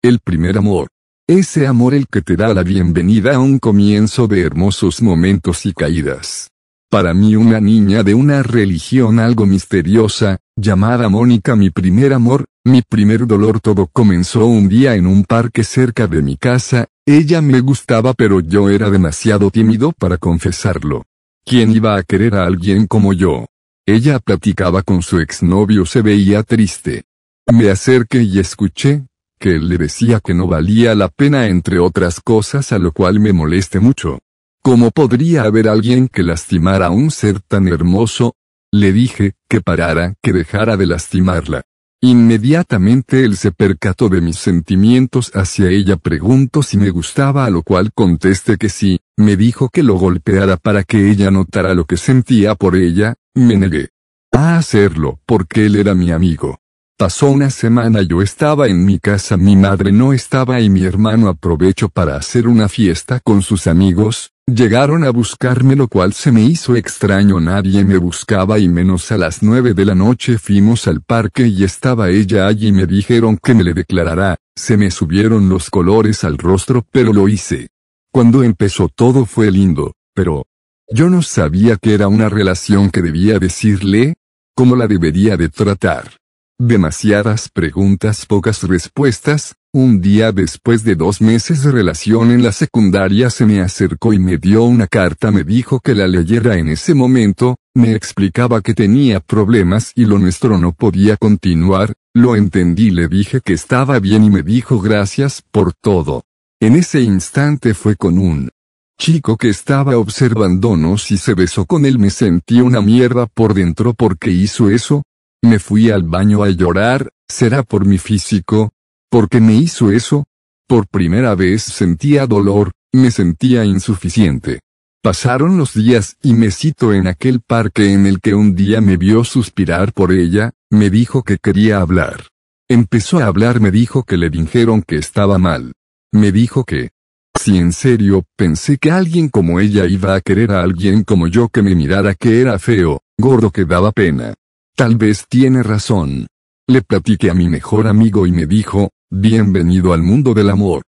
El primer amor. Ese amor el que te da la bienvenida a un comienzo de hermosos momentos y caídas. Para mí una niña de una religión algo misteriosa, llamada Mónica mi primer amor, mi primer dolor todo comenzó un día en un parque cerca de mi casa, ella me gustaba pero yo era demasiado tímido para confesarlo. ¿Quién iba a querer a alguien como yo? Ella platicaba con su exnovio se veía triste. Me acerqué y escuché, que él le decía que no valía la pena entre otras cosas a lo cual me moleste mucho. ¿Cómo podría haber alguien que lastimara a un ser tan hermoso? Le dije, que parara, que dejara de lastimarla. Inmediatamente él se percató de mis sentimientos hacia ella preguntó si me gustaba a lo cual contesté que sí, me dijo que lo golpeara para que ella notara lo que sentía por ella, me negué a hacerlo porque él era mi amigo. Pasó una semana yo estaba en mi casa mi madre no estaba y mi hermano aprovechó para hacer una fiesta con sus amigos, llegaron a buscarme lo cual se me hizo extraño nadie me buscaba y menos a las nueve de la noche fuimos al parque y estaba ella allí y me dijeron que me le declarará, se me subieron los colores al rostro pero lo hice. Cuando empezó todo fue lindo, pero, yo no sabía que era una relación que debía decirle, cómo la debería de tratar. Demasiadas preguntas, pocas respuestas. Un día después de dos meses de relación en la secundaria se me acercó y me dio una carta, me dijo que la leyera en ese momento, me explicaba que tenía problemas y lo nuestro no podía continuar, lo entendí, le dije que estaba bien y me dijo gracias por todo. En ese instante fue con un chico que estaba observándonos y se besó con él. Me sentí una mierda por dentro porque hizo eso, me fui al baño a llorar, ¿será por mi físico? ¿Por qué me hizo eso? Por primera vez sentía dolor, me sentía insuficiente. Pasaron los días y me cito en aquel parque en el que un día me vio suspirar por ella, me dijo que quería hablar. Empezó a hablar, me dijo que le dijeron que estaba mal. Me dijo que, si en serio pensé que alguien como ella iba a querer a alguien como yo que me mirara que era feo, gordo que daba pena. Tal vez tiene razón. Le platiqué a mi mejor amigo y me dijo, bienvenido al mundo del amor.